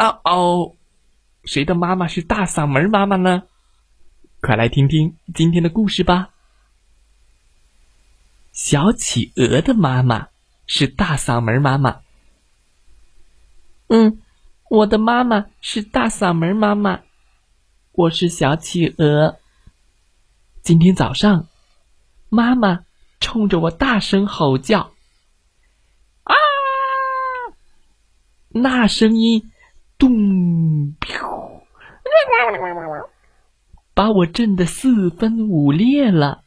哦哦，谁的妈妈是大嗓门妈妈呢？快来听听今天的故事吧。小企鹅的妈妈是大嗓门妈妈。嗯，我的妈妈是大嗓门妈妈。我是小企鹅。今天早上，妈妈冲着我大声吼叫：“啊！”那声音。咚！把我震得四分五裂了。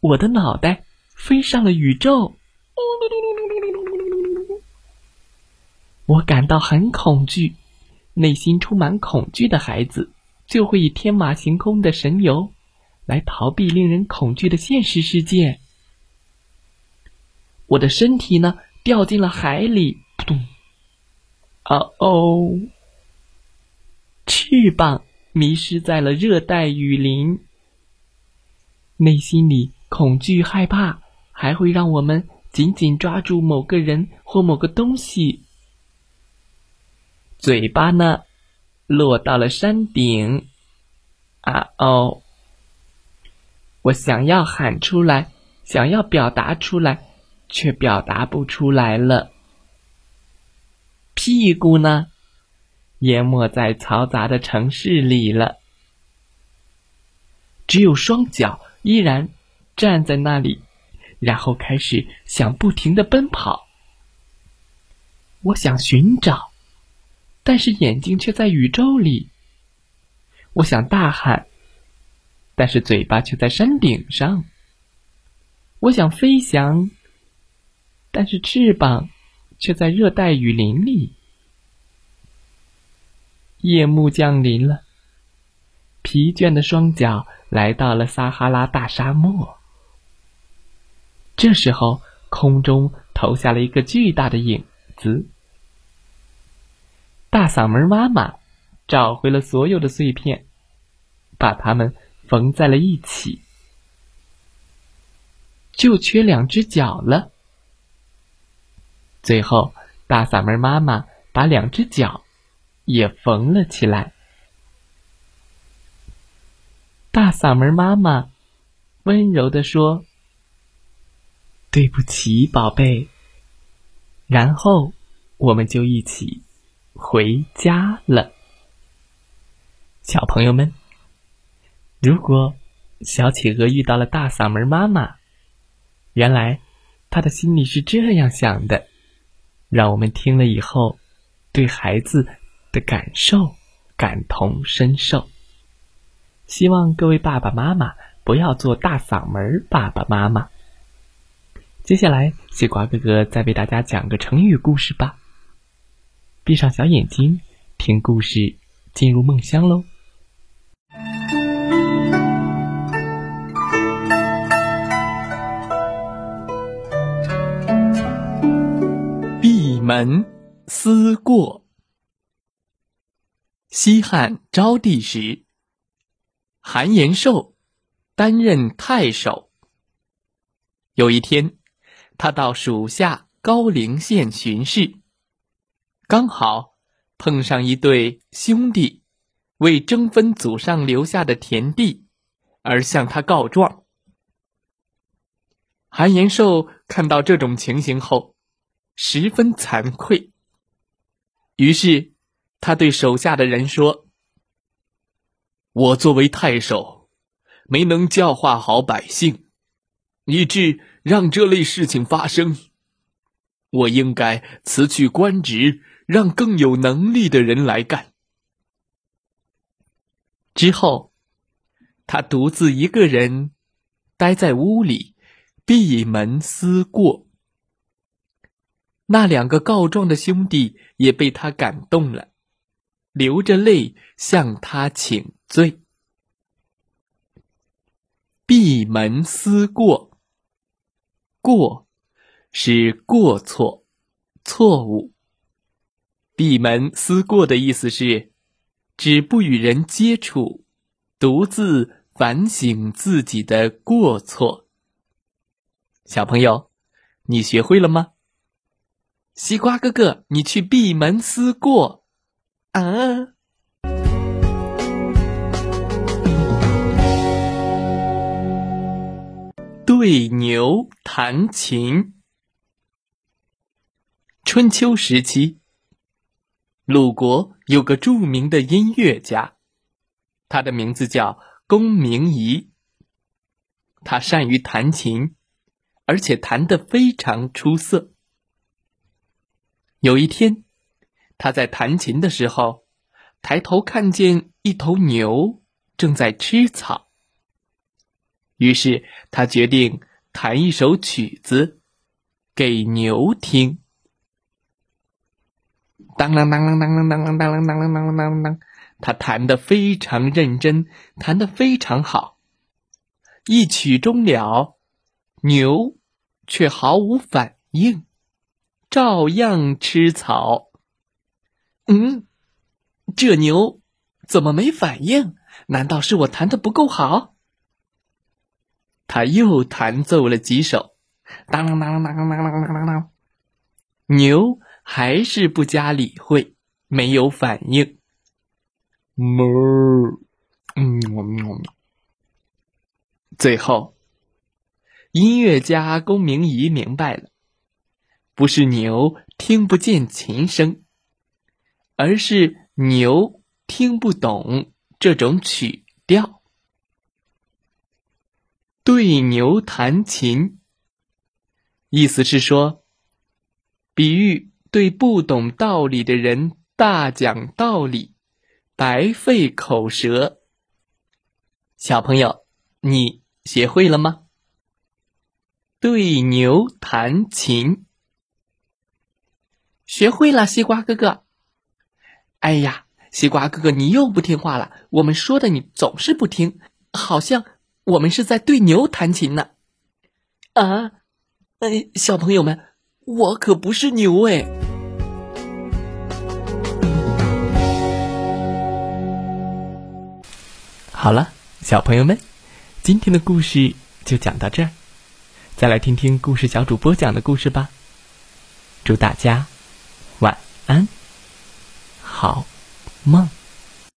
我的脑袋飞上了宇宙。我感到很恐惧，内心充满恐惧的孩子就会以天马行空的神游来逃避令人恐惧的现实世界。我的身体呢，掉进了海里。扑通！啊哦，翅膀迷失在了热带雨林。内心里恐惧害怕，还会让我们紧紧抓住某个人或某个东西。嘴巴呢，落到了山顶。啊哦，我想要喊出来，想要表达出来，却表达不出来了。屁股呢，淹没在嘈杂的城市里了。只有双脚依然站在那里，然后开始想不停的奔跑。我想寻找，但是眼睛却在宇宙里。我想大喊，但是嘴巴却在山顶上。我想飞翔，但是翅膀却在热带雨林里。夜幕降临了，疲倦的双脚来到了撒哈拉大沙漠。这时候，空中投下了一个巨大的影子。大嗓门妈妈找回了所有的碎片，把它们缝在了一起，就缺两只脚了。最后，大嗓门妈妈把两只脚。也缝了起来。大嗓门妈妈温柔的说：“对不起，宝贝。”然后我们就一起回家了。小朋友们，如果小企鹅遇到了大嗓门妈妈，原来他的心里是这样想的，让我们听了以后对孩子。的感受，感同身受。希望各位爸爸妈妈不要做大嗓门爸爸妈妈。接下来，西瓜哥哥再为大家讲个成语故事吧。闭上小眼睛，听故事，进入梦乡喽。闭门思过。西汉昭帝时，韩延寿担任太守。有一天，他到属下高陵县巡视，刚好碰上一对兄弟为争分祖上留下的田地而向他告状。韩延寿看到这种情形后，十分惭愧，于是。他对手下的人说：“我作为太守，没能教化好百姓，以致让这类事情发生。我应该辞去官职，让更有能力的人来干。”之后，他独自一个人待在屋里，闭门思过。那两个告状的兄弟也被他感动了，流着泪向他请罪。闭门思过，过是过错、错误。闭门思过的意思是，只不与人接触，独自反省自己的过错。小朋友，你学会了吗？西瓜哥哥，你去闭门思过啊！对牛弹琴。春秋时期，鲁国有个著名的音乐家，他的名字叫公明仪。他善于弹琴，而且弹得非常出色。有一天，他在弹琴的时候，抬头看见一头牛正在吃草。于是他决定弹一首曲子给牛听。当啷当啷当啷当啷当啷当啷当啷当，他弹得非常认真，弹得非常好。一曲终了，牛却毫无反应。照样吃草。嗯，这牛怎么没反应？难道是我弹的不够好？他又弹奏了几首，当啷当啷当啷当啷当啷，牛还是不加理会，没有反应。哞，嗯，最后，音乐家龚明仪明白了。不是牛听不见琴声，而是牛听不懂这种曲调。对牛弹琴，意思是说，比喻对不懂道理的人大讲道理，白费口舌。小朋友，你学会了吗？对牛弹琴。学会了，西瓜哥哥。哎呀，西瓜哥哥，你又不听话了。我们说的你总是不听，好像我们是在对牛弹琴呢。啊，哎，小朋友们，我可不是牛哎。好了，小朋友们，今天的故事就讲到这儿。再来听听故事小主播讲的故事吧。祝大家晚。安，好梦。